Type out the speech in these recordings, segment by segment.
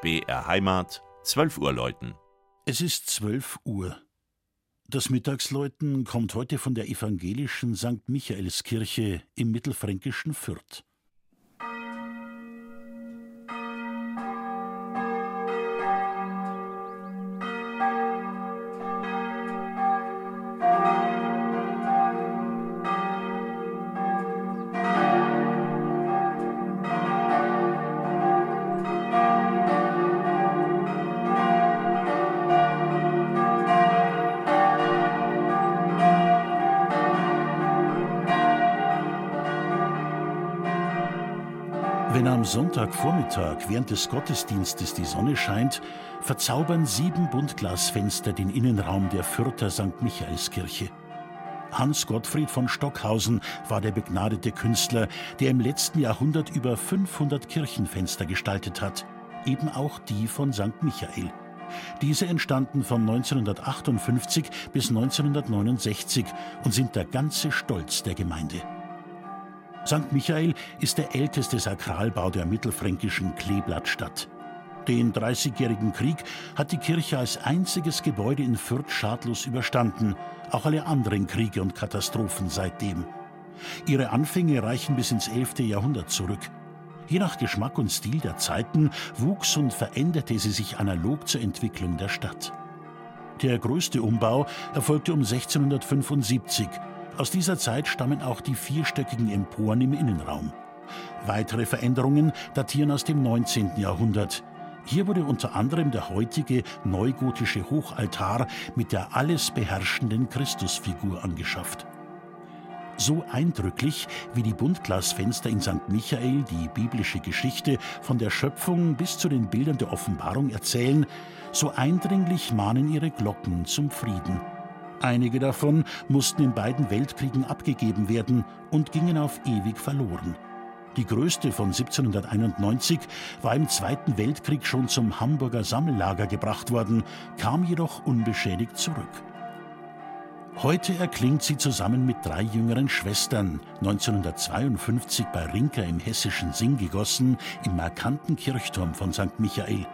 BR Heimat, 12 Uhr läuten. Es ist 12 Uhr. Das Mittagsläuten kommt heute von der evangelischen St. Michaelskirche im mittelfränkischen Fürth. Wenn am Sonntagvormittag während des Gottesdienstes die Sonne scheint, verzaubern sieben Buntglasfenster den Innenraum der Fürther St. Michaelskirche. Hans Gottfried von Stockhausen war der begnadete Künstler, der im letzten Jahrhundert über 500 Kirchenfenster gestaltet hat, eben auch die von St. Michael. Diese entstanden von 1958 bis 1969 und sind der ganze Stolz der Gemeinde. St. Michael ist der älteste Sakralbau der mittelfränkischen Kleeblattstadt. Den Dreißigjährigen Krieg hat die Kirche als einziges Gebäude in Fürth schadlos überstanden, auch alle anderen Kriege und Katastrophen seitdem. Ihre Anfänge reichen bis ins 11. Jahrhundert zurück. Je nach Geschmack und Stil der Zeiten wuchs und veränderte sie sich analog zur Entwicklung der Stadt. Der größte Umbau erfolgte um 1675 aus dieser Zeit stammen auch die vierstöckigen Emporen im Innenraum. Weitere Veränderungen datieren aus dem 19. Jahrhundert. Hier wurde unter anderem der heutige neugotische Hochaltar mit der alles beherrschenden Christusfigur angeschafft. So eindrücklich wie die Buntglasfenster in St. Michael die biblische Geschichte von der Schöpfung bis zu den Bildern der Offenbarung erzählen, so eindringlich mahnen ihre Glocken zum Frieden. Einige davon mussten in beiden Weltkriegen abgegeben werden und gingen auf ewig verloren. Die größte von 1791 war im Zweiten Weltkrieg schon zum Hamburger Sammellager gebracht worden, kam jedoch unbeschädigt zurück. Heute erklingt sie zusammen mit drei jüngeren Schwestern, 1952 bei Rinker im hessischen Sing gegossen, im markanten Kirchturm von St. Michael.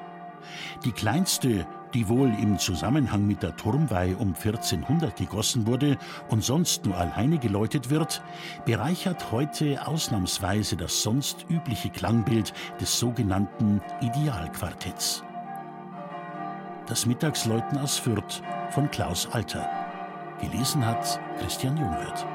Die kleinste, die wohl im Zusammenhang mit der Turmweih um 1400 gegossen wurde und sonst nur alleine geläutet wird, bereichert heute ausnahmsweise das sonst übliche Klangbild des sogenannten Idealquartetts. Das Mittagsläuten aus Fürth von Klaus Alter. Gelesen hat Christian Jungwirth.